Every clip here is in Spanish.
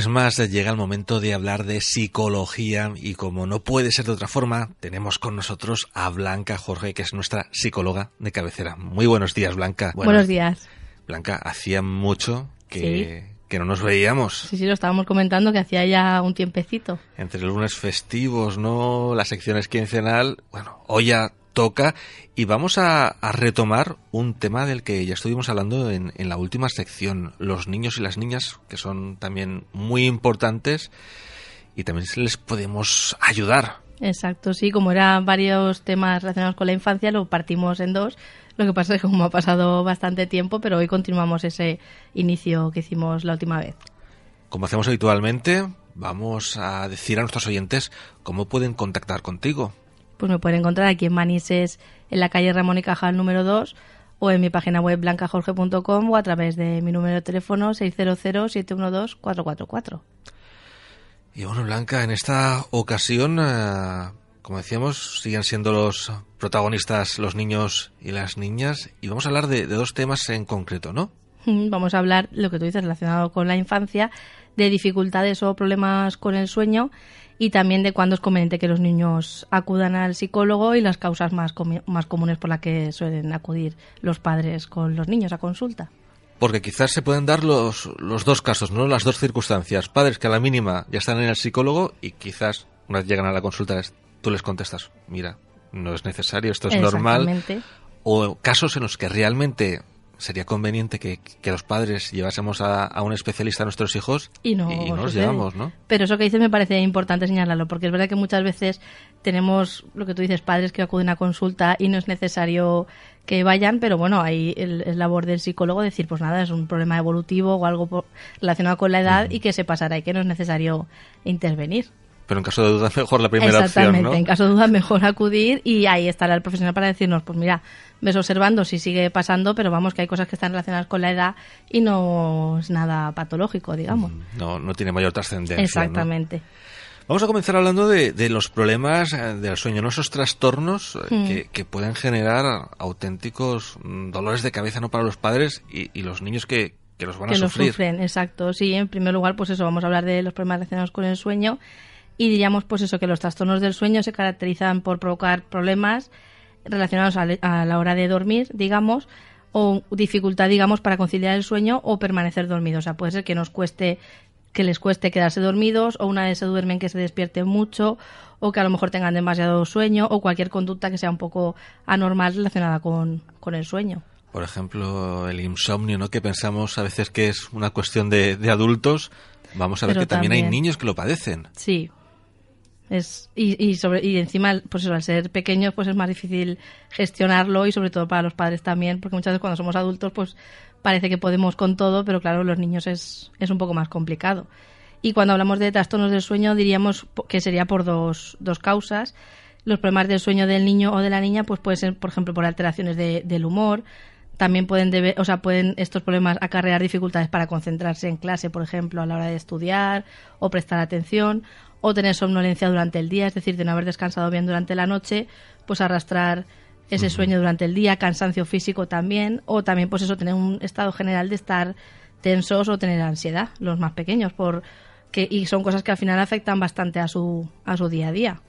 lunes más llega el momento de hablar de psicología y como no puede ser de otra forma, tenemos con nosotros a Blanca Jorge, que es nuestra psicóloga de cabecera. Muy buenos días, Blanca. Buenos días. Blanca, hacía mucho que, que no nos veíamos. Sí, sí, lo estábamos comentando que hacía ya un tiempecito. Entre lunes festivos, ¿no? La sección es quincenal. Bueno, hoy ya toca y vamos a, a retomar un tema del que ya estuvimos hablando en, en la última sección. Los niños y las niñas, que son también muy importantes y también se les podemos ayudar. Exacto, sí, como eran varios temas relacionados con la infancia, lo partimos en dos. Lo que pasa es que como ha pasado bastante tiempo, pero hoy continuamos ese inicio que hicimos la última vez. Como hacemos habitualmente, vamos a decir a nuestros oyentes cómo pueden contactar contigo. Pues me pueden encontrar aquí en Manises, en la calle Ramón y Cajal número 2, o en mi página web blancajorge.com o a través de mi número de teléfono 600-712-444. Y bueno, Blanca, en esta ocasión, eh, como decíamos, siguen siendo los protagonistas los niños y las niñas y vamos a hablar de, de dos temas en concreto, ¿no? Mm, Vamos a hablar, lo que tú dices, relacionado con la infancia, de dificultades o problemas con el sueño y también de cuándo es conveniente que los niños acudan al psicólogo y las causas más, más comunes por las que suelen acudir los padres con los niños a consulta. Porque quizás se pueden dar los, los dos casos, ¿no? Las dos circunstancias. Padres que a la mínima ya están en el psicólogo y quizás una vez llegan a la consulta tú les contestas, mira, no es necesario, esto es normal. O casos en los que realmente sería conveniente que, que los padres llevásemos a, a un especialista a nuestros hijos Y no, y no los llevamos, ¿no? Pero eso que dices me parece importante señalarlo, porque es verdad que muchas veces tenemos lo que tú dices, padres que acuden a consulta y no es necesario que vayan, pero bueno, ahí el- es labor del psicólogo decir, pues nada, es un problema evolutivo o algo relacionado con la edad y que se pasará y que no es necesario intervenir. Pero en caso de duda, mejor la primera Exactamente, opción, ¿no? en caso de duda mejor acudir y ahí estará el profesional para decirnos, pues mira, ves observando si sigue pasando, pero vamos que hay cosas que están relacionadas con la edad y no es nada patológico, digamos. No, no tiene mayor trascendencia. ¿no? Exactamente. Vamos a comenzar hablando de, de los problemas eh, del sueño, ¿no? esos trastornos eh, Hmm. que, que pueden generar auténticos mm, dolores de cabeza no para los padres y, y los niños que, que los van que a sufrir. sufren, exacto. Sí, en primer lugar, pues eso, vamos a hablar de los problemas relacionados con el sueño y diríamos pues eso, que los trastornos del sueño se caracterizan por provocar problemas relacionados a, la hora de dormir, digamos, o dificultad, digamos, para conciliar el sueño o permanecer dormidos. O sea, puede ser que nos cueste que les cueste quedarse dormidos o una vez se duermen que se despierten mucho o que a lo mejor tengan demasiado sueño o cualquier conducta que sea un poco anormal relacionada con, con el sueño. Por ejemplo, el insomnio, ¿no? Que pensamos a veces que es una cuestión de, de adultos. Vamos a ver Pero que también, hay también. niños que lo padecen. Sí. Es, y, y, sobre, y encima, pues eso, al ser pequeños, pues es más difícil gestionarlo y sobre todo para los padres también, porque muchas veces cuando somos adultos, pues parece que podemos con todo, pero claro, los niños es, es un poco más complicado. Y cuando hablamos de trastornos del sueño, diríamos que sería por dos, dos causas. Los problemas del sueño del niño o de la niña, pues puede ser, por ejemplo, por alteraciones de- del humor. También pueden, debe- o sea, pueden estos problemas acarrear dificultades para concentrarse en clase, por ejemplo, a la hora de estudiar o prestar atención, o tener somnolencia durante el día, es decir, de no haber descansado bien durante la noche, pues arrastrar ese sueño durante el día, cansancio físico también, o también pues eso, tener un estado general de estar tensos o tener ansiedad, los más pequeños, por que, y son cosas que al final afectan bastante a su, a su día a día.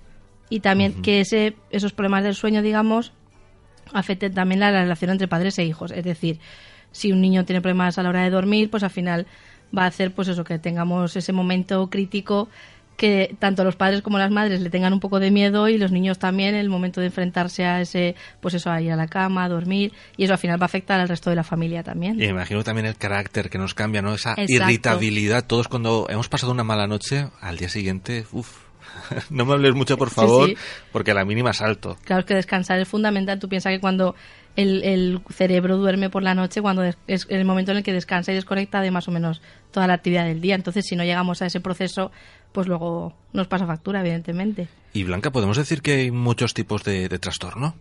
Y también que ese, esos problemas del sueño, digamos, afecten también la relación entre padres e hijos. Es decir, si un niño tiene problemas a la hora de dormir, pues al final va a hacer pues eso, que tengamos ese momento crítico que tanto los padres como las madres le tengan un poco de miedo y los niños también el momento de enfrentarse a ese, pues eso, a ir a la cama, a dormir, y eso al final va a afectar al resto de la familia también. Y me imagino también el carácter que nos cambia, ¿no? Esa Exacto. irritabilidad. Todos cuando hemos pasado una mala noche, al día siguiente, uff, no me hables mucho, por favor, sí. porque a la mínima salto. Claro, es que descansar es fundamental. Tú piensas que cuando el, el cerebro duerme por la noche, cuando es el momento en el que descansa y desconecta de más o menos toda la actividad del día. Entonces, si no llegamos a ese proceso, pues luego nos pasa factura, evidentemente. Y Blanca, podemos decir que hay muchos tipos de, de trastorno.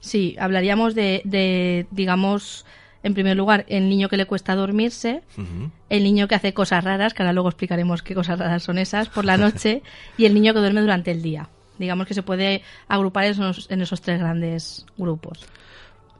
Sí, hablaríamos de, de, digamos, en primer lugar, el niño que le cuesta dormirse, el niño que hace cosas raras, que ahora luego explicaremos qué cosas raras son esas, por la noche, y el niño que duerme durante el día. Digamos que se puede agrupar en esos, en esos tres grandes grupos.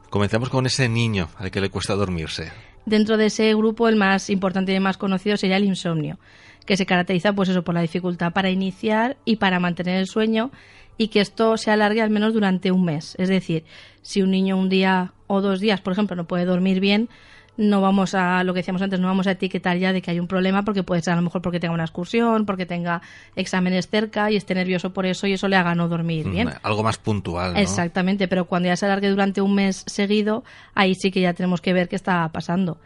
Comenzamos con ese niño al que le cuesta dormirse. Dentro de ese grupo, el más importante y el más conocido sería el insomnio, que se caracteriza pues eso por la dificultad para iniciar y para mantener el sueño y que esto se alargue al menos durante un mes. Es decir, si un niño un día o dos días, por ejemplo, no puede dormir bien, no vamos a, lo que decíamos antes, no vamos a etiquetar ya de que hay un problema porque puede ser a lo mejor porque tenga una excursión, porque tenga exámenes cerca y esté nervioso por eso y eso le haga no dormir bien. Mm, Algo más puntual, ¿no? Exactamente, pero cuando ya se alargue durante un mes seguido, ahí sí que ya tenemos que ver qué está pasando.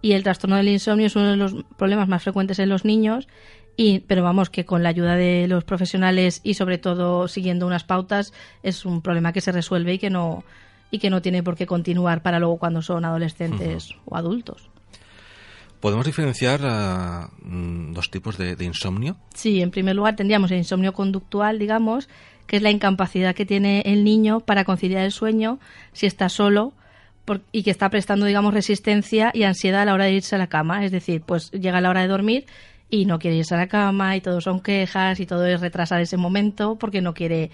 Y el trastorno del insomnio es uno de los problemas más frecuentes en los niños, y, pero vamos, que con la ayuda de los profesionales y sobre todo siguiendo unas pautas, es un problema que se resuelve y que no, y que no tiene por qué continuar para luego cuando son adolescentes o adultos. ¿Podemos diferenciar mm, dos tipos de, de insomnio? Sí, en primer lugar tendríamos el insomnio conductual, digamos, que es la incapacidad que tiene el niño para conciliar el sueño si está solo por- y que está prestando, digamos, resistencia y ansiedad a la hora de irse a la cama. Es decir, pues llega la hora de dormir y no quiere irse a la cama y todo son quejas y todo es retrasar ese momento porque no quiere,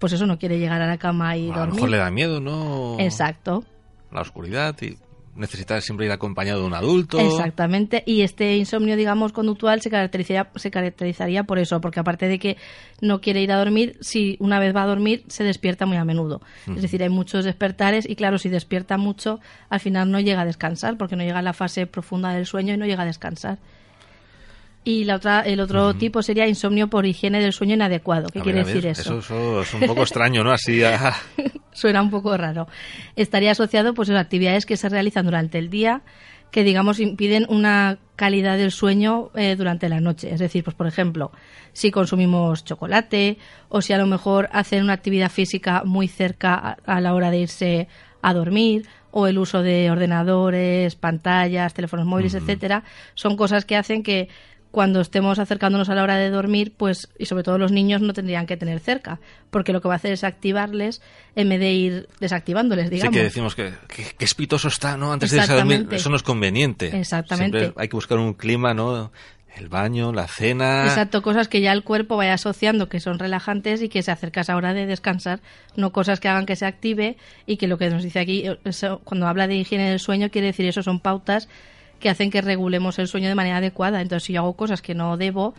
pues eso, no quiere llegar a la cama y A lo dormir. mejor le da miedo, ¿no? Exacto. La oscuridad y necesita siempre ir acompañado de un adulto. Exactamente, y este insomnio, digamos, conductual se caracterizaría, se caracterizaría por eso, porque aparte de que no quiere ir a dormir, si una vez va a dormir, se despierta muy a menudo. Es decir, hay muchos despertares y claro, si despierta mucho, al final no llega a descansar, porque no llega a la fase profunda del sueño y no llega a descansar. Y la otra, el otro tipo sería insomnio por higiene del sueño inadecuado. ¿Qué A quiere ver, a ver, decir eso? Eso es un poco extraño, ¿no? Así, ah, suena un poco raro. Estaría asociado pues a actividades que se realizan durante el día que digamos impiden una calidad del sueño eh, durante la noche. Es decir, pues por ejemplo, si consumimos chocolate o si a lo mejor hacen una actividad física muy cerca a, a la hora de irse a dormir o el uso de ordenadores, pantallas, teléfonos móviles, etcétera, son cosas que hacen que cuando estemos acercándonos a la hora de dormir, pues, y sobre todo los niños no tendrían que tener cerca, porque lo que va a hacer es activarles en vez de ir desactivándoles, sí digamos. que decimos que, que, que espitoso está, ¿no? Antes de irse a dormir. Eso no es conveniente. Exactamente. Siempre hay que buscar un clima, ¿no? El baño, la cena. Exacto, cosas que ya el cuerpo vaya asociando que son relajantes y que se acerca a esa hora de descansar, no cosas que hagan que se active y que lo que nos dice aquí, eso, cuando habla de higiene del sueño, quiere decir eso son pautas que hacen que regulemos el sueño de manera adecuada. Entonces, si yo hago cosas que no debo,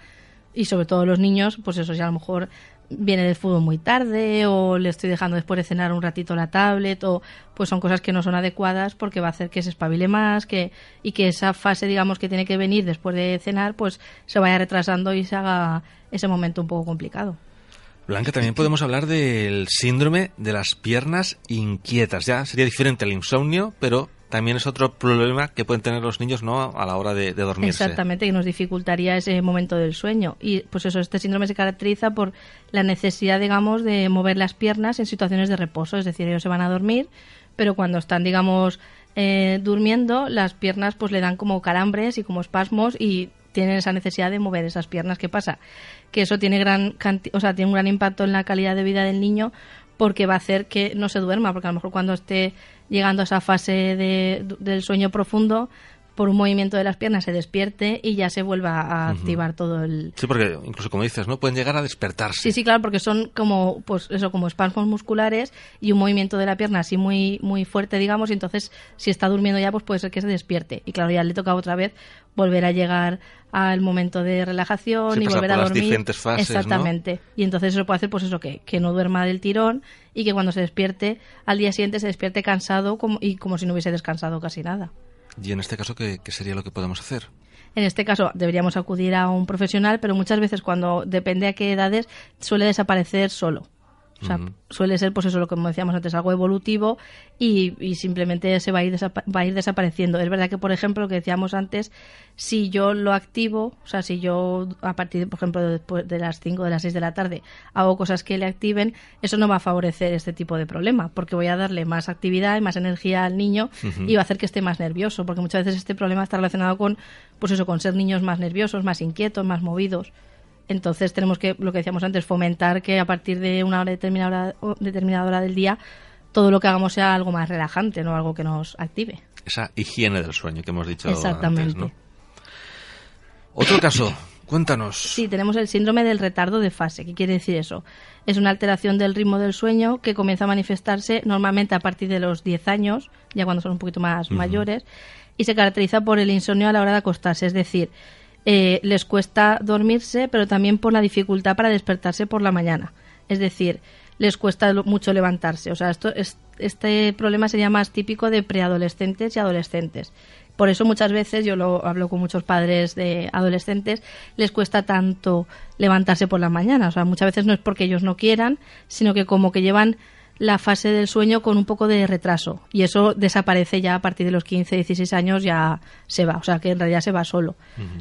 y sobre todo los niños, pues eso, si a lo mejor viene del fútbol muy tarde o le estoy dejando después de cenar un ratito la tablet o pues son cosas que no son adecuadas porque va a hacer que se espabile más que y que esa fase digamos que tiene que venir después de cenar pues se vaya retrasando y se haga ese momento un poco complicado. Blanca, también podemos hablar del síndrome de las piernas inquietas. Ya sería diferente al insomnio, pero también es otro problema que pueden tener los niños no a la hora de, dormirse. Exactamente, que nos dificultaría ese momento del sueño. Y pues eso, este síndrome se caracteriza por la necesidad, digamos, de mover las piernas en situaciones de reposo. Es decir, ellos se van a dormir, pero cuando están, digamos, eh, durmiendo, las piernas pues le dan como calambres y como espasmos y tienen esa necesidad de mover esas piernas. ¿Qué pasa? Que eso tiene gran o sea, tiene un gran impacto en la calidad de vida del niño porque va a hacer que no se duerma, porque a lo mejor cuando esté llegando a esa fase de- del sueño profundo, por un movimiento de las piernas se despierte y ya se vuelva a activar todo el... Sí, porque incluso como dices, ¿no? Pueden llegar a despertarse. Sí, sí, claro, porque son como, pues eso, como espasmos musculares y un movimiento de la pierna así muy, muy fuerte, digamos, y entonces si está durmiendo ya, pues puede ser que se despierte. Y claro, ya le toca otra vez volver a llegar al momento de relajación Sí, y volver a por las dormir. diferentes fases, ¿no? Exactamente. Y entonces eso puede hacer, pues eso, que, que no duerma del tirón y que cuando se despierte, al día siguiente se despierte cansado como, y como si no hubiese descansado casi nada. Y en este caso, ¿qué, sería lo que podemos hacer? En este caso deberíamos acudir a un profesional, pero muchas veces cuando depende a qué edades suele desaparecer solo. O sea, suele ser, pues eso, lo que como decíamos antes, algo evolutivo y, y simplemente se va a, ir va a ir desapareciendo. Es verdad que, por ejemplo, lo que decíamos antes, si yo lo activo, o sea, si yo a partir, por ejemplo, después de las 5 de las 6 de la tarde hago cosas que le activen, eso no va a favorecer este tipo de problema, porque voy a darle más actividad y más energía al niño y va a hacer que esté más nervioso, porque muchas veces este problema está relacionado con, pues eso, con ser niños más nerviosos, más inquietos, más movidos. Entonces tenemos que, lo que decíamos antes, fomentar que a partir de una hora determinada, determinada hora del día todo lo que hagamos sea algo más relajante, no algo que nos active. Esa higiene del sueño que hemos dicho Exactamente. antes, ¿no? Otro caso, cuéntanos. Sí, tenemos el síndrome del retardo de fase. ¿Qué quiere decir eso? Es una alteración del ritmo del sueño que comienza a manifestarse normalmente a partir de los 10 años, ya cuando son un poquito más mayores, y se caracteriza por el insomnio a la hora de acostarse. Es decir, eh, les cuesta dormirse, pero también por la dificultad para despertarse por la mañana. Es decir, les cuesta mucho levantarse. O sea, esto es, este problema sería más típico de preadolescentes y adolescentes. Por eso muchas veces, yo lo hablo con muchos padres de adolescentes, les cuesta tanto levantarse por la mañana. O sea, muchas veces no es porque ellos no quieran, sino que como que llevan la fase del sueño con un poco de retraso. Y eso desaparece ya a partir de los 15, 16 años, ya se va. O sea, que en realidad se va solo.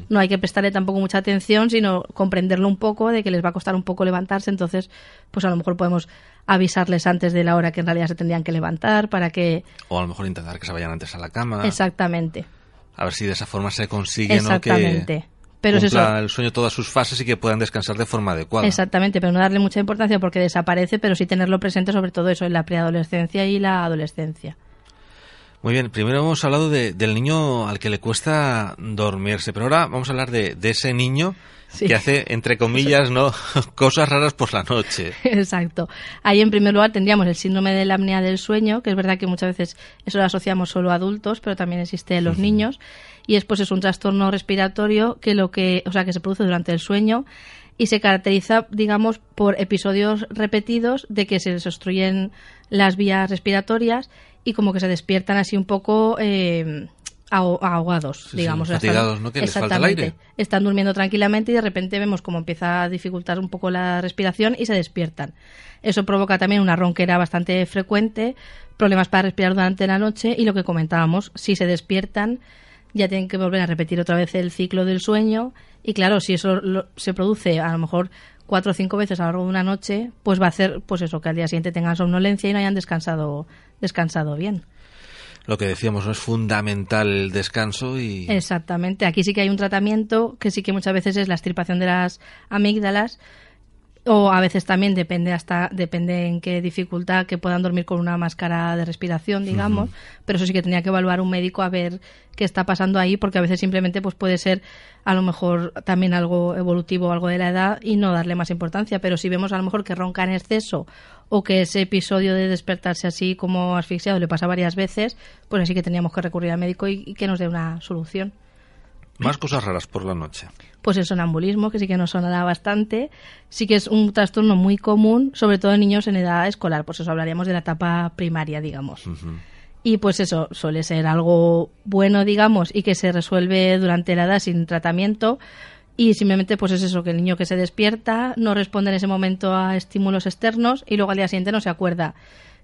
No hay que prestarle tampoco mucha atención, sino comprenderlo un poco, de que les va a costar un poco levantarse. Entonces, pues a lo mejor podemos avisarles antes de la hora que en realidad se tendrían que levantar para que... O a lo mejor intentar que se vayan antes a la cama. Exactamente. A ver si de esa forma se consigue ¿no? Exactamente. que Pero es eso. el sueño todas sus fases y que puedan descansar de forma adecuada. Exactamente, pero no darle mucha importancia porque desaparece, pero sí tenerlo presente sobre todo eso en la preadolescencia y la adolescencia. Muy bien, primero hemos hablado de- del niño al que le cuesta dormirse, pero ahora vamos a hablar de, de ese niño Sí. que hace, entre comillas, no cosas raras por la noche. Exacto. Ahí en primer lugar tendríamos el síndrome de la apnea del sueño, que es verdad que muchas veces eso lo asociamos solo a adultos, pero también existe en los niños. Y después es un trastorno respiratorio que lo que, o sea, que se produce durante el sueño y se caracteriza, digamos, por episodios repetidos de que se les obstruyen las vías respiratorias y como que se despiertan así un poco eh, aho- ahogados, sí, digamos. Sea, están- fatigados, ¿no? Que les falta el aire. Están durmiendo tranquilamente y de repente vemos como empieza a dificultar un poco la respiración y se despiertan. Eso provoca también una ronquera bastante frecuente, problemas para respirar durante la noche y lo que comentábamos, si se despiertan ya tienen que volver a repetir otra vez el ciclo del sueño y claro, si eso lo- se produce a lo mejor cuatro o cinco veces a lo largo de una noche, pues va a hacer pues eso, que al día siguiente tengan somnolencia y no hayan descansado, descansado bien. Lo que decíamos, no es fundamental el descanso y Exactamente. Aquí sí que hay un tratamiento que sí que muchas veces es la extirpación de las amígdalas o a veces también depende hasta depende en qué dificultad que puedan dormir con una máscara de respiración, digamos, pero eso sí que tenía que evaluar un médico a ver qué está pasando ahí porque a veces simplemente pues puede ser a lo mejor también algo evolutivo o algo de la edad y no darle más importancia, pero si vemos a lo mejor que ronca en exceso o que ese episodio de despertarse así como asfixiado le pasa varias veces, pues así que teníamos que recurrir al médico y, y que nos dé una solución. más cosas raras por la noche. Pues el sonambulismo, que sí que nos sonará bastante, sí que es un trastorno muy común, sobre todo en niños en edad escolar, pues eso hablaríamos de la etapa primaria, digamos. Y pues eso suele ser algo bueno, digamos, y que se resuelve durante la edad sin tratamiento. Y simplemente pues es eso, que el niño que se despierta no responde en ese momento a estímulos externos y luego al día siguiente no se acuerda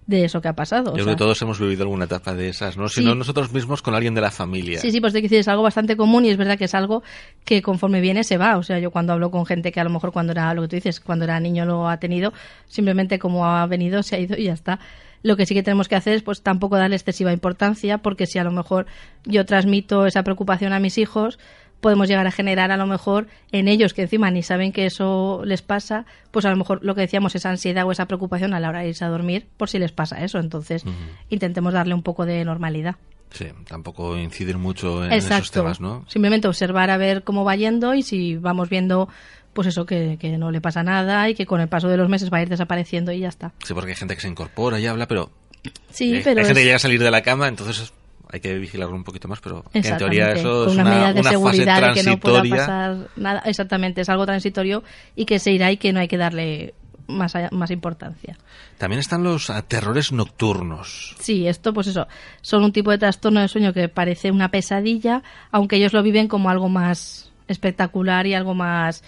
de eso que ha pasado. o Yo sea, creo que todos hemos vivido alguna etapa de esas, ¿no? Si Sí. no nosotros mismos con alguien de la familia. Sí, sí, pues te decir, es algo bastante común y es verdad que es algo que conforme viene se va. O sea, yo cuando hablo con gente que a lo mejor cuando era, lo que tú dices, cuando era niño lo ha tenido, simplemente como ha venido, se ha ido y ya está. Lo que sí que tenemos que hacer es pues tampoco darle excesiva importancia porque si a lo mejor yo transmito esa preocupación a mis hijos, podemos llegar a generar a lo mejor en ellos que encima ni saben que eso les pasa, pues a lo mejor lo que decíamos esa ansiedad o esa preocupación a la hora de irse a dormir por si les pasa eso. Entonces, intentemos darle un poco de normalidad. Sí, tampoco incidir mucho en esos temas, ¿no? Simplemente observar a ver cómo va yendo y si vamos viendo, pues eso, que, que no le pasa nada y que con el paso de los meses va a ir desapareciendo y ya está. Sí, porque hay gente que se incorpora y habla, pero Sí, hay, pero hay gente es- que llega a salir de la cama, entonces hay que vigilarlo un poquito más, pero en teoría eso con es una, medida de una fase seguridad de que no pueda pasar nada. Exactamente, es algo transitorio y que se irá y que no hay que darle más, más importancia. También están los ah, terrores nocturnos. Sí, esto pues eso, son un tipo de trastorno de sueño que parece una pesadilla, aunque ellos lo viven como algo más espectacular y algo más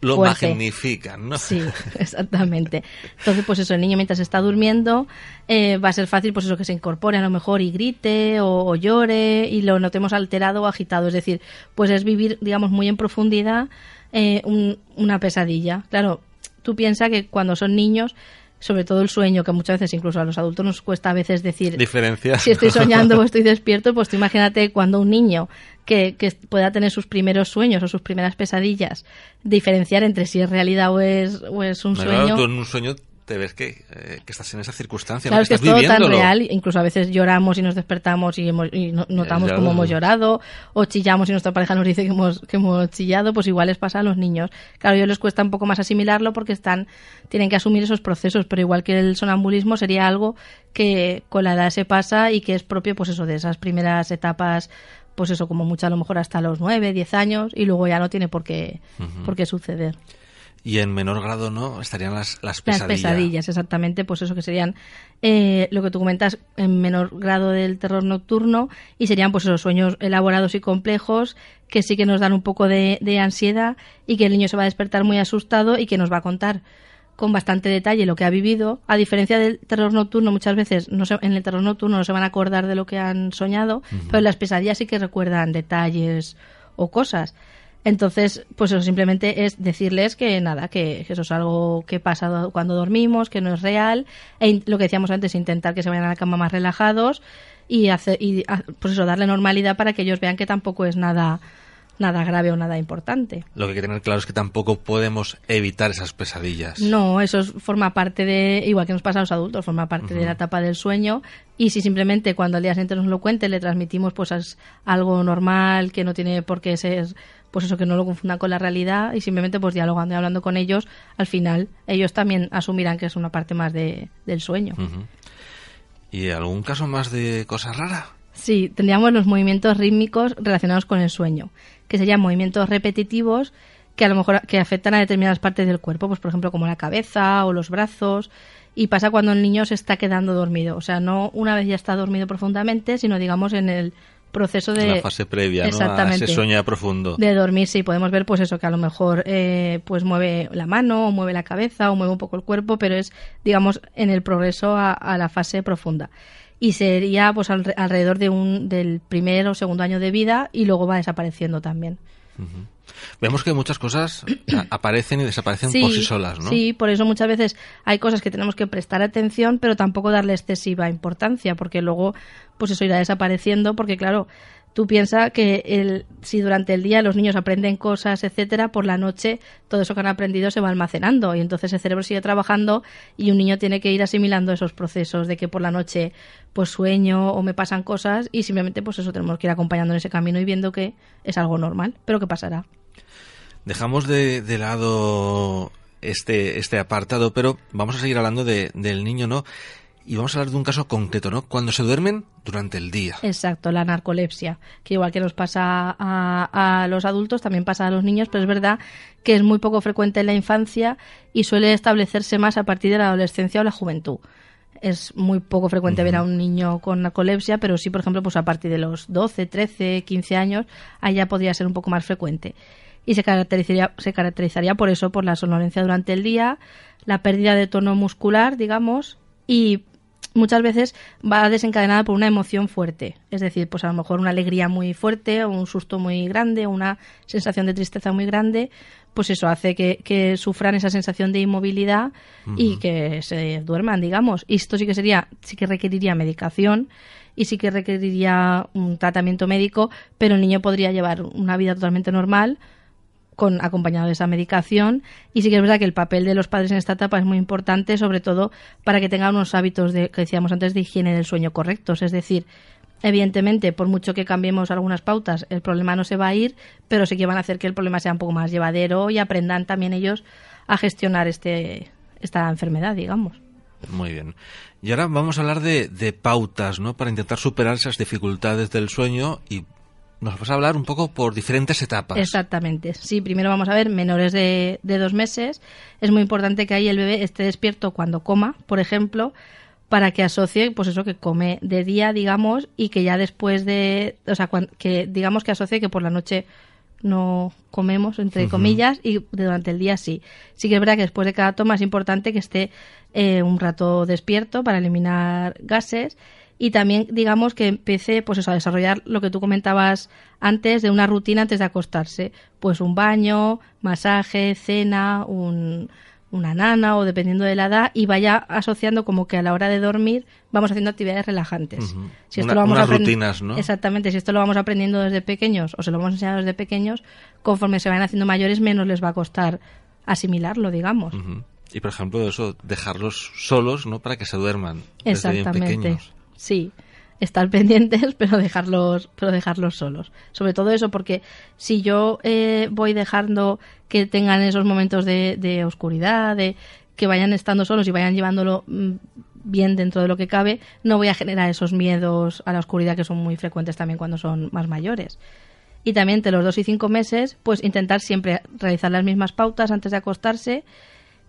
Lo fuerte. magnifican, ¿no? Sí, exactamente. Entonces, pues eso, el niño mientras está durmiendo eh, va a ser fácil, pues eso, que se incorpore a lo mejor y grite o, o llore y lo notemos alterado o agitado. Es decir, pues es vivir, digamos, muy en profundidad eh, un- una pesadilla. Claro, tú piensas que cuando son niños, sobre todo el sueño, que muchas veces incluso a los adultos nos cuesta a veces decir Diferencia. si estoy soñando o estoy despierto, pues tú imagínate cuando un niño que, que pueda tener sus primeros sueños o sus primeras pesadillas, diferenciar entre si es realidad o es, o es un Claro, sueño. tú en un sueño te ves que, eh, que estás en esa circunstancia, Claro, ¿no? es que es todo tan real, incluso a veces lloramos y nos despertamos y, hemos- y no- notamos cómo hemos llorado, o chillamos y nuestra pareja nos dice que hemos, que hemos chillado, pues igual les pasa a los niños. Claro, a ellos les cuesta un poco más asimilarlo porque están, tienen que asumir esos procesos, pero igual que el sonambulismo sería algo que con la edad se pasa y que es propio, pues eso, de esas primeras etapas, pues eso, como mucho a lo mejor hasta los 9, 10 años, y luego ya no tiene por qué, por qué suceder. Y en menor grado, ¿no? Estarían las, las Las pesadillas. pesadillas, exactamente, pues eso que serían eh, lo que tú comentas en menor grado del terror nocturno y serían pues esos sueños elaborados y complejos que sí que nos dan un poco de, de ansiedad y que el niño se va a despertar muy asustado y que nos va a contar con bastante detalle lo que ha vivido, a diferencia del terror nocturno, muchas veces no se- en el terror nocturno no se van a acordar de lo que han soñado, pero en las pesadillas sí que recuerdan detalles o cosas. Entonces, pues eso simplemente es decirles que nada, que, eso es algo que pasa cuando dormimos, que no es real, e lo que decíamos antes, intentar que se vayan a la cama más relajados y hacer, y pues eso, darle normalidad para que ellos vean que tampoco es nada, nada grave o nada importante. Lo que hay que tener claro es que tampoco podemos evitar esas pesadillas. No, eso es- forma parte de, igual que nos pasa a los adultos, forma parte de la etapa del sueño. Y si simplemente cuando al día siguiente nos lo cuente le transmitimos pues es algo normal, que no tiene por qué ser, pues eso, que no lo confundan con la realidad y simplemente pues dialogando y hablando con ellos, al final ellos también asumirán que es una parte más de, del sueño. Ujú. ¿Y algún caso más de cosa rara? Sí, tendríamos los movimientos rítmicos relacionados con el sueño, que serían movimientos repetitivos que a lo mejor que afectan a determinadas partes del cuerpo, pues por ejemplo como la cabeza o los brazos, y pasa cuando el niño se está quedando dormido, o sea, no una vez ya está dormido profundamente, sino digamos en el proceso de la fase previa, ¿no? A Exactamente. ese sueño profundo. de dormir, sí, podemos ver pues eso, que a lo mejor eh, pues mueve la mano, o mueve la cabeza, o mueve un poco el cuerpo, pero es, digamos, en el progreso a, a la fase profunda. Y sería pues alre- alrededor de un, del primer o segundo año de vida y luego va desapareciendo también. Vemos que muchas cosas aparecen y desaparecen por sí solas, ¿no? Sí, por eso muchas veces hay cosas que tenemos que prestar atención, pero tampoco darle excesiva importancia, porque luego, pues eso irá desapareciendo, porque claro, tú piensas que el, si durante el día los niños aprenden cosas, etcétera, por la noche todo eso que han aprendido se va almacenando y entonces el cerebro sigue trabajando y un niño tiene que ir asimilando esos procesos de que por la noche pues sueño o me pasan cosas y simplemente pues eso tenemos que ir acompañando en ese camino y viendo que es algo normal, pero que pasará. Dejamos de, de lado este, este apartado, pero vamos a seguir hablando de- del niño, ¿no? Y vamos a hablar de un caso concreto, ¿no? Cuando se duermen durante el día. Exacto, la narcolepsia, que igual que nos pasa a, a los adultos, también pasa a los niños, pero es verdad que es muy poco frecuente en la infancia y suele establecerse más a partir de la adolescencia o la juventud. Es muy poco frecuente ver a un niño con narcolepsia, pero sí, por ejemplo, pues a partir de los 12, 13, 15 años, ya podría ser un poco más frecuente. Y se caracterizaría, se caracterizaría por eso, por la somnolencia durante el día, la pérdida de tono muscular, digamos, y muchas veces va desencadenada por una emoción fuerte. Es decir, pues a lo mejor una alegría muy fuerte, o un susto muy grande, o una sensación de tristeza muy grande, pues eso hace que, que sufran esa sensación de inmovilidad y que se duerman, digamos. Y esto sí que sería, sí que requeriría medicación y sí que requeriría un tratamiento médico, pero el niño podría llevar una vida totalmente normal con acompañado de esa medicación y sí que es verdad que el papel de los padres en esta etapa es muy importante sobre todo para que tengan unos hábitos de que decíamos antes de higiene del sueño correctos es decir evidentemente por mucho que cambiemos algunas pautas el problema no se va a ir pero sí que van a hacer que el problema sea un poco más llevadero y aprendan también ellos a gestionar este esta enfermedad digamos Muy bien. Y ahora vamos a hablar de, pautas, ¿no? Para intentar superar esas dificultades del sueño y nos vas a hablar un poco por diferentes etapas. Exactamente. Sí, primero vamos a ver menores de, de dos meses. Es muy importante que ahí el bebé esté despierto cuando coma, por ejemplo, para que asocie, pues eso, que come de día, digamos, y que ya después de, o sea, cuan- que digamos que asocie que por la noche no comemos, entre comillas, y durante el día sí. Sí que es verdad que después de cada toma es importante que esté eh, un rato despierto para eliminar gases y también, digamos, que empiece pues eso, a desarrollar lo que tú comentabas antes de una rutina antes de acostarse. Pues un baño, masaje, cena, un, una nana o dependiendo de la edad y vaya asociando como que a la hora de dormir vamos haciendo actividades relajantes. Si esto Una- lo vamos unas rutinas, ¿no? Exactamente, si esto lo vamos aprendiendo desde pequeños o se lo vamos enseñando desde pequeños, conforme se vayan haciendo mayores menos les va a costar asimilarlo, digamos. Y por ejemplo, eso, dejarlos solos, ¿no? Para que se duerman. desde bien Exactamente. pequeños. Sí, estar pendientes, pero dejarlos, pero dejarlos solos. Sobre todo eso, porque si yo eh, voy dejando que tengan esos momentos de, de oscuridad, de que vayan estando solos y vayan llevándolo mm, bien dentro de lo que cabe, no voy a generar esos miedos a la oscuridad que son muy frecuentes también cuando son más mayores. Y también entre los dos y cinco meses, pues intentar siempre realizar las mismas pautas antes de acostarse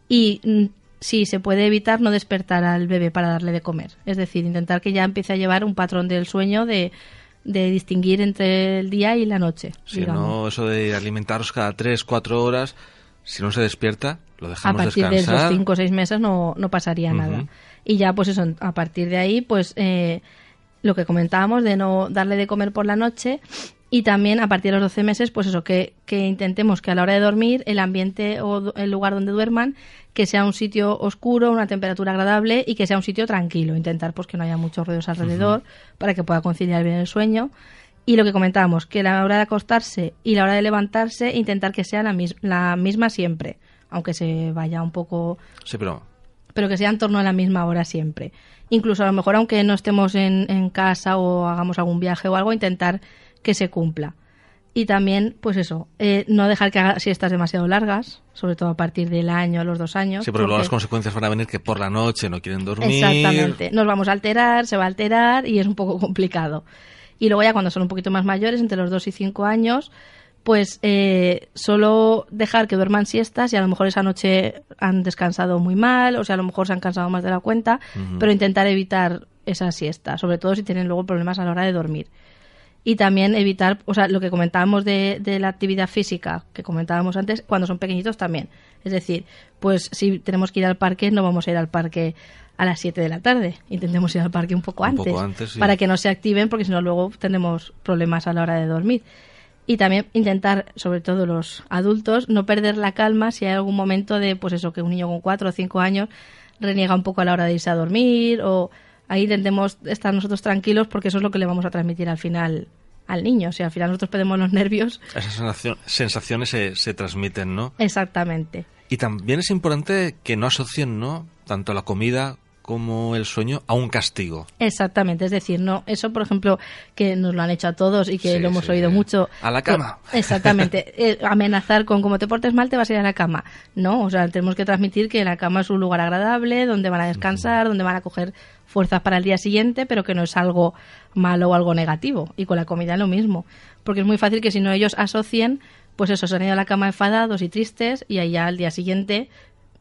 y mm, si se puede evitar no despertar al bebé para darle de comer. Es decir, intentar que ya empiece a llevar un patrón del sueño de, de distinguir entre el día y la noche. Si digamos. no, eso de alimentaros cada 3, 4 horas, si no se despierta, lo a dejamos partir de descansar. esos cinco o seis meses no, no pasaría nada. Y ya, pues eso, a partir de ahí, pues eh, lo que comentábamos de no darle de comer por la noche y también a partir de los 12 meses, pues eso, que, que intentemos que a la hora de dormir el ambiente o el lugar donde duerman, que sea un sitio oscuro, una temperatura agradable y que sea un sitio tranquilo. Intentar pues que no haya muchos ruidos alrededor para que pueda conciliar bien el sueño. Y lo que comentábamos, que la hora de acostarse y la hora de levantarse, intentar que sea la, mis- la misma siempre, aunque se vaya un poco Sí, pero pero que sea en torno a la misma hora siempre. Incluso a lo mejor aunque no estemos en, en casa o hagamos algún viaje o algo, intentar que se cumpla. Y también, pues eso, eh, no dejar que haga siestas demasiado largas, sobre todo a partir del año, a los dos años. sí, porque luego las consecuencias van a venir que por la noche no quieren dormir. Exactamente. Nos vamos a alterar, se va a alterar y es un poco complicado. Y luego ya cuando son un poquito más mayores, entre los 2 y 5 años, pues eh, solo dejar que duerman siestas y a lo mejor esa noche han descansado muy mal, o sea, a lo mejor se han cansado más de la cuenta, pero intentar evitar esa siesta, sobre todo si tienen luego problemas a la hora de dormir. Y también evitar, o sea, lo que comentábamos de, de la actividad física, que comentábamos antes, cuando son pequeñitos también. Es decir, pues si tenemos que ir al parque, no vamos a ir al parque a las 7 de la tarde. Intentemos ir al parque un poco Un antes, poco antes, sí. para que no se activen, porque si no luego tenemos problemas a la hora de dormir. Y también intentar, sobre todo los adultos, no perder la calma si hay algún momento de, pues eso, que un niño con 4 o 5 años reniega un poco a la hora de irse a dormir o ahí intentemos estar nosotros tranquilos porque eso es lo que le vamos a transmitir al final al niño. O sea, al final nosotros perdemos los nervios. Esas sensacio- sensaciones se, se transmiten, ¿no? Exactamente. Y también es importante que no asocien, ¿no? Tanto la comida como el sueño a un castigo. Exactamente, es decir, no eso por ejemplo que nos lo han hecho a todos y que Sí, lo hemos sí, oído sí. mucho. A la cama. Exactamente, eh, amenazar con como te portes mal te vas a ir a la cama. No, o sea, tenemos que transmitir que la cama es un lugar agradable, donde van a descansar, donde van a coger fuerzas para el día siguiente, pero que no es algo malo o algo negativo. Y con la comida lo mismo, porque es muy fácil que si no ellos asocien, pues eso, se han ido a la cama enfadados y tristes y allá al día siguiente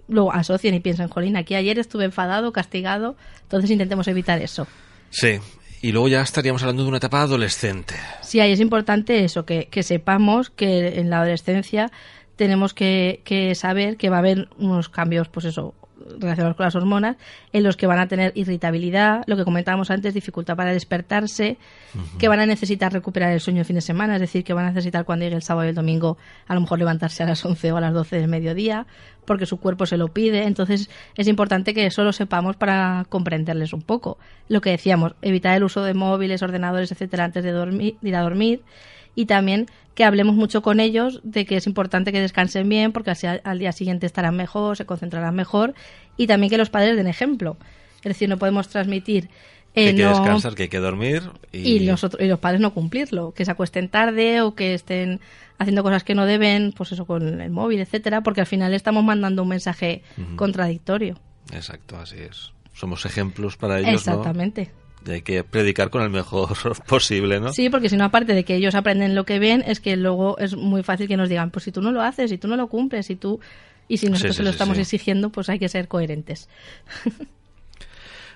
lo asocien y piensan, jolín, aquí ayer estuve enfadado, castigado, entonces intentemos evitar eso. Sí. Y luego ya estaríamos hablando de una etapa adolescente. Sí, ahí es importante eso, que, que sepamos que en la adolescencia tenemos que, que saber que va a haber unos cambios, pues eso, relacionados con las hormonas, en los que van a tener irritabilidad, lo que comentábamos antes, dificultad para despertarse, que van a necesitar recuperar el sueño el fin de semana, es decir, que van a necesitar cuando llegue el sábado y el domingo a lo mejor levantarse a las 11 o a las 12 del mediodía, porque su cuerpo se lo pide. Entonces es importante que eso lo sepamos para comprenderles un poco. Lo que decíamos, evitar el uso de móviles, ordenadores, etcétera, antes de, dormir, de ir a dormir y también que hablemos mucho con ellos de que es importante que descansen bien porque así al, día siguiente estarán mejor, se concentrarán mejor y también que los padres den ejemplo. Es decir, no podemos transmitir Que eh, hay que no- descansar, que hay que dormir. Y, y los, otro- y los padres no cumplirlo, que se acuesten tarde o que estén haciendo cosas que no deben, pues eso con el móvil, etcétera, porque al final estamos mandando un mensaje contradictorio. Exacto, así es. Somos ejemplos para ellos. Exactamente. Hay que predicar con el mejor posible, ¿no? Sí, porque si no, aparte de que ellos aprenden lo que ven, es que luego es muy fácil que nos digan, pues si tú no lo haces, si tú no lo cumples, si tú... Y si nosotros sí, se lo sí, estamos exigiendo, pues hay que ser coherentes.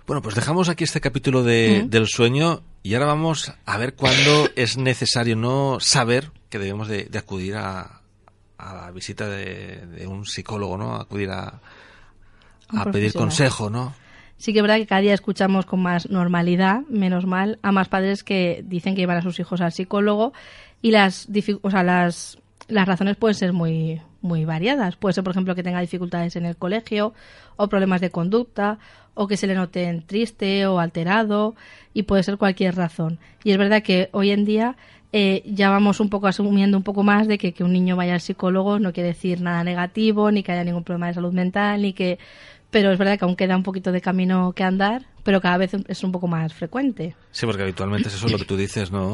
Bueno, pues dejamos aquí este capítulo de, Mm. del sueño y ahora vamos a ver cuándo es necesario no saber que debemos de, de acudir a, a la visita de, de un psicólogo, ¿no? Acudir a, a pedir consejo, ¿no? Sí que es verdad que cada día escuchamos con más normalidad, menos mal, a más padres que dicen que llevan a sus hijos al psicólogo y las, o sea, las, las razones pueden ser muy, muy variadas. Puede ser, por ejemplo, que tenga dificultades en el colegio o problemas de conducta o que se le noten triste o alterado y puede ser cualquier razón. Y es verdad que hoy en día eh, ya vamos un poco asumiendo un poco más de que, que un niño vaya al psicólogo no quiere decir nada negativo, ni que haya ningún problema de salud mental, ni que... Pero es verdad que aún queda un poquito de camino que andar, pero cada vez es un poco más frecuente. Sí, porque habitualmente es eso lo que tú dices, ¿no?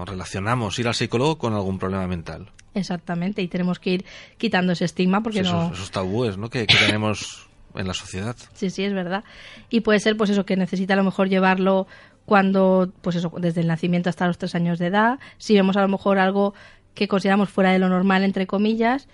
O relacionamos ir al psicólogo con algún problema mental. Exactamente, y tenemos que ir quitando ese estigma porque Sí, no... esos, esos tabúes, ¿no? Que, que tenemos en la sociedad. Sí, sí, es verdad. Y puede ser, pues eso, que necesita a lo mejor llevarlo cuando, pues eso, desde el nacimiento hasta los tres años de edad. Si vemos a lo mejor algo que consideramos fuera de lo normal, entre comillas,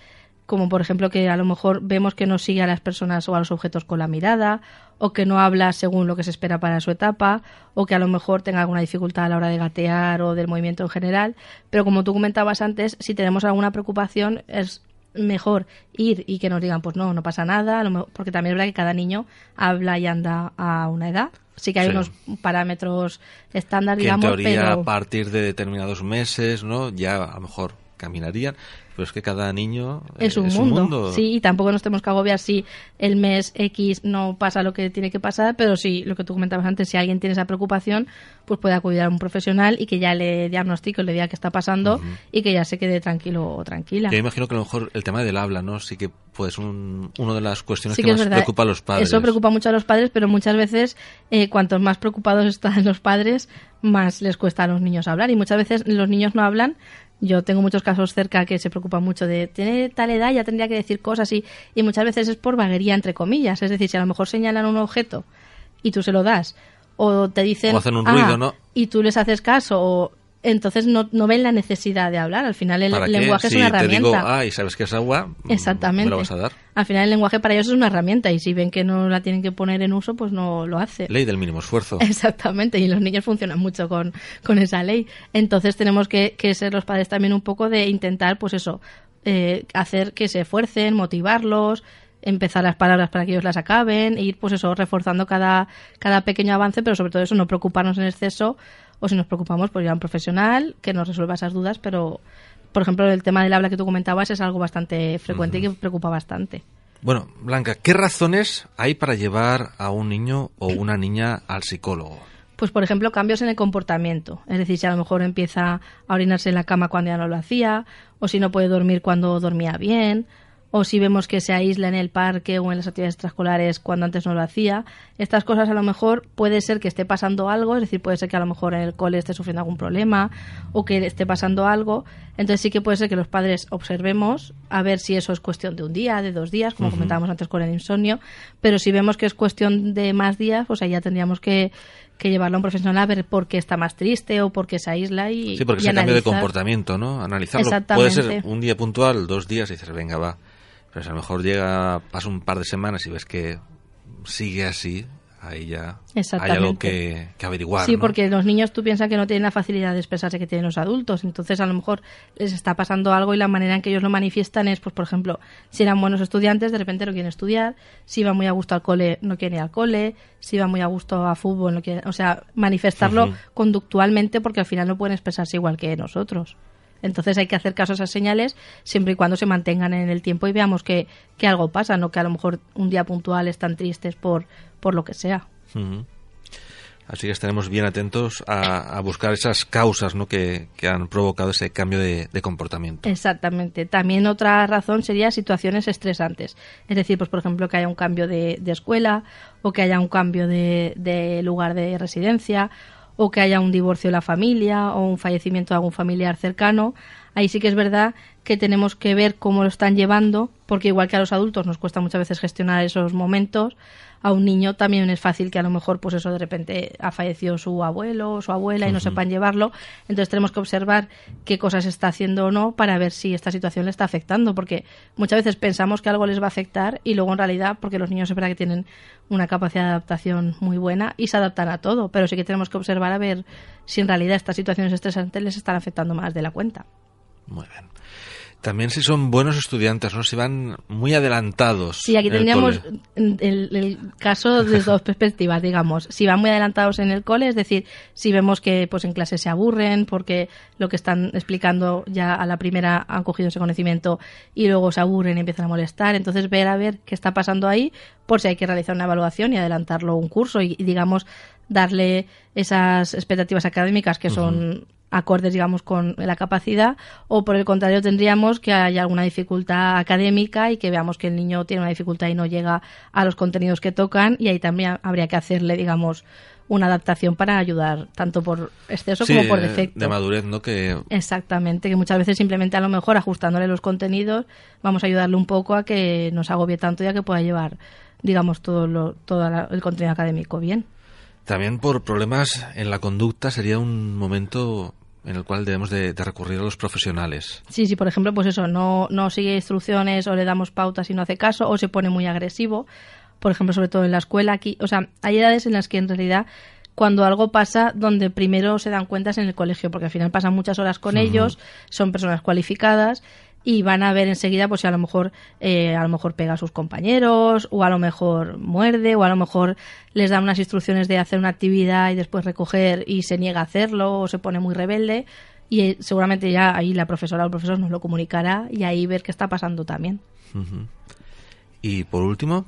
como por ejemplo que a lo mejor vemos que no sigue a las personas o a los objetos con la mirada, o que no habla según lo que se espera para su etapa, o que a lo mejor tenga alguna dificultad a la hora de gatear o del movimiento en general. Pero como tú comentabas antes, si tenemos alguna preocupación, es mejor ir y que nos digan, pues no, no pasa nada, a lo mejor- porque también es verdad que cada niño habla y anda a una edad. Sí que hay Sí. unos parámetros estándar, Que en digamos, teoría pero a partir de determinados meses, ¿no? Ya a lo mejor caminarían, pero es que cada niño eh, es un, mundo. Sí, y tampoco nos tenemos que agobiar si el mes X no pasa lo que tiene que pasar, pero sí, lo que tú comentabas antes, si alguien tiene esa preocupación, pues puede acudir a un profesional y que ya le diagnostique, le diga qué está pasando y que ya se quede tranquilo o tranquila. Yo imagino que a lo mejor el tema del habla, ¿no? Sí que puede ser un, una de las cuestiones Sí que, que es más preocupa a los padres. Eso preocupa mucho a los padres, pero muchas veces, eh, cuantos más preocupados están los padres, más les cuesta a los niños hablar. Y muchas veces los niños no hablan. Yo tengo muchos casos cerca que se preocupan mucho de tiene tal edad, ya tendría que decir cosas y, y muchas veces es por vaguería, entre comillas. Es decir, si a lo mejor señalan un objeto y tú se lo das, o te dicen. O hacen un "Ah", ruido, ¿no? Y tú les haces caso, o entonces no, no ven la necesidad de hablar. Al final el lenguaje si es una te herramienta. digo, ah, y sabes que es agua, mm, Exactamente. me lo vas a dar. Al final el lenguaje para ellos es una herramienta y si ven que no la tienen que poner en uso, pues no lo hacen. Ley del mínimo esfuerzo. Exactamente, y los niños funcionan mucho con, con esa ley. Entonces tenemos que, que ser los padres también un poco de intentar, pues eso, eh, hacer que se esfuercen, motivarlos, empezar las palabras para que ellos las acaben, e ir, pues eso, reforzando cada, cada pequeño avance, pero sobre todo eso, no preocuparnos en exceso, o si nos preocupamos, pues ir a un profesional que nos resuelva esas dudas, pero, por ejemplo, el tema del habla que tú comentabas es algo bastante frecuente y que preocupa bastante. Bueno, Blanca, ¿qué razones hay para llevar a un niño o una niña al psicólogo? Pues, por ejemplo, cambios en el comportamiento. Es decir, si a lo mejor empieza a orinarse en la cama cuando ya no lo hacía, o si no puede dormir cuando dormía bien, o si vemos que se aísla en el parque o en las actividades extraescolares cuando antes no lo hacía. Estas cosas a lo mejor puede ser que esté pasando algo, es decir, puede ser que a lo mejor en el cole esté sufriendo algún problema o que esté pasando algo. Entonces sí que puede ser que los padres observemos a ver si eso es cuestión de un día, de dos días, como comentábamos antes con el insomnio, pero si vemos que es cuestión de más días, pues ahí ya tendríamos que, que llevarlo a un profesional a ver por qué está más triste o por qué se aísla y Sí, porque y ese cambio de comportamiento, ¿no? Analizarlo. Puede ser un día puntual, dos días y dices, venga, va. Pero si a lo mejor llega, pasa un par de semanas y ves que sigue así, ahí ya hay algo que, que averiguar. Sí, ¿no? porque los niños tú piensas que no tienen la facilidad de expresarse que tienen los adultos, entonces a lo mejor les está pasando algo y la manera en que ellos lo manifiestan es, pues por ejemplo, si eran buenos estudiantes, de repente no quieren estudiar, si iban muy a gusto al cole, no quieren ir al cole, si iban muy a gusto a fútbol, no quieren, o sea, manifestarlo conductualmente porque al final no pueden expresarse igual que nosotros. Entonces hay que hacer caso a esas señales siempre y cuando se mantengan en el tiempo y veamos que, que algo pasa, no que a lo mejor un día puntual están tristes por, por lo que sea. Así que estaremos bien atentos a, a buscar esas causas ¿no? que, que han provocado ese cambio de, de comportamiento. Exactamente. También otra razón sería situaciones estresantes. Es decir, pues por ejemplo que haya un cambio de, de escuela o que haya un cambio de, de lugar de residencia o que haya un divorcio de la familia o un fallecimiento de algún familiar cercano. Ahí sí que es verdad que tenemos que ver cómo lo están llevando, porque igual que a los adultos nos cuesta muchas veces gestionar esos momentos, a un niño también es fácil que a lo mejor pues eso de repente ha fallecido su abuelo o su abuela y no sepan llevarlo. Entonces tenemos que observar qué cosas está haciendo o no para ver si esta situación le está afectando porque muchas veces pensamos que algo les va a afectar y luego en realidad porque los niños es verdad que tienen una capacidad de adaptación muy buena y se adaptan a todo pero sí que tenemos que observar a ver si en realidad estas situaciones estresantes les están afectando más de la cuenta muy bien también si son buenos estudiantes, ¿no? Si van muy adelantados. Sí, aquí tendríamos el, caso de dos perspectivas, digamos. Si van muy adelantados en el cole, es decir, si vemos que pues en clase se aburren porque lo que están explicando ya a la primera han cogido ese conocimiento y luego se aburren y empiezan a molestar, entonces ver a ver qué está pasando ahí por si hay que realizar una evaluación y adelantarlo un curso y, digamos darle esas expectativas académicas que son acordes, digamos, con la capacidad, o por el contrario tendríamos que haya alguna dificultad académica y que veamos que el niño tiene una dificultad y no llega a los contenidos que tocan y ahí también habría que hacerle, digamos, una adaptación para ayudar tanto por exceso como por defecto. De madurez, ¿no? Que... Exactamente, que muchas veces simplemente a lo mejor ajustándole los contenidos vamos a ayudarle un poco a que no se agobie tanto ya que pueda llevar, digamos, todo, lo, todo el contenido académico bien. También por problemas en la conducta sería un momento en el cual debemos de, recurrir a los profesionales. Sí, sí, por ejemplo, pues eso, no, no sigue instrucciones o le damos pautas y no hace caso o se pone muy agresivo, por ejemplo, sobre todo en la escuela aquí, o sea, hay edades en las que en realidad cuando algo pasa donde primero se dan cuentas en el colegio, porque al final pasan muchas horas con ellos, son personas cualificadas y van a ver enseguida pues si a lo mejor eh, a lo mejor pega a sus compañeros o a lo mejor muerde o a lo mejor les da unas instrucciones de hacer una actividad y después recoger y se niega a hacerlo o se pone muy rebelde y eh, seguramente ya ahí la profesora o el profesor nos lo comunicará y ahí ver qué está pasando también. Y por último,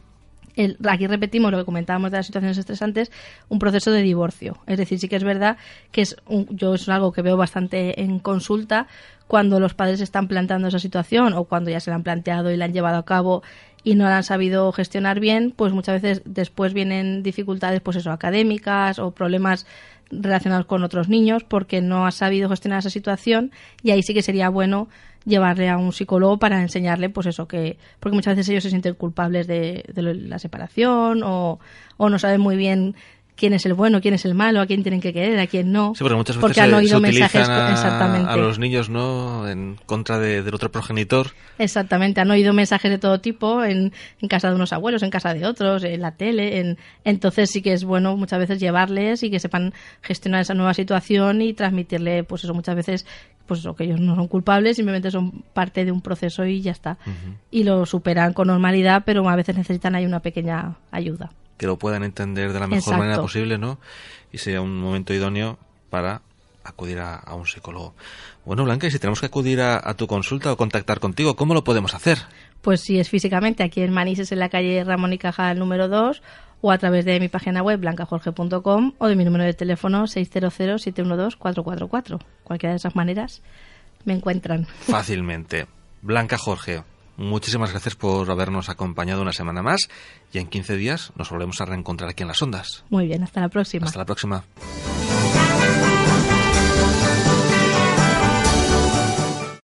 aquí repetimos lo que comentábamos de las situaciones estresantes, un proceso de divorcio. Es decir, sí que es verdad que es yo es algo que veo bastante en consulta cuando los padres están planteando esa situación o cuando ya se la han planteado y la han llevado a cabo y no la han sabido gestionar bien, pues muchas veces después vienen dificultades, pues eso, académicas o problemas relacionados con otros niños porque no ha sabido gestionar esa situación y ahí sí que sería bueno llevarle a un psicólogo para enseñarle, pues eso, que porque muchas veces ellos se sienten culpables de, de la separación o, o no saben muy bien quién es el bueno, quién es el malo, a quién tienen que querer, a quién no. Sí, porque muchas veces han oído mensajes exactamente. a los niños no en contra del otro progenitor. Exactamente, han oído mensajes de todo tipo en, en, casa de unos abuelos, en casa de otros, en la tele, en, entonces sí que es bueno muchas veces llevarles y que sepan gestionar esa nueva situación y transmitirle, pues eso muchas veces, pues eso que ellos no son culpables, simplemente son parte de un proceso y ya está. Y lo superan con normalidad, pero a veces necesitan ahí una pequeña ayuda que lo puedan entender de la mejor manera posible, ¿no? Y sea un momento idóneo para acudir a, un psicólogo. Bueno, Blanca, y si tenemos que acudir a, tu consulta o contactar contigo, ¿cómo lo podemos hacer? Pues si es físicamente aquí en Manises, en la calle Ramón y Cajal número 2, o a través de mi página web blancajorge.com o de mi número de teléfono 600-712-444. Cualquiera de esas maneras me encuentran. Fácilmente. Blanca Jorge, Muchísimas gracias por habernos acompañado una semana más y en 15 días nos volvemos a reencontrar aquí en las ondas. Muy bien, hasta la próxima. Hasta la próxima.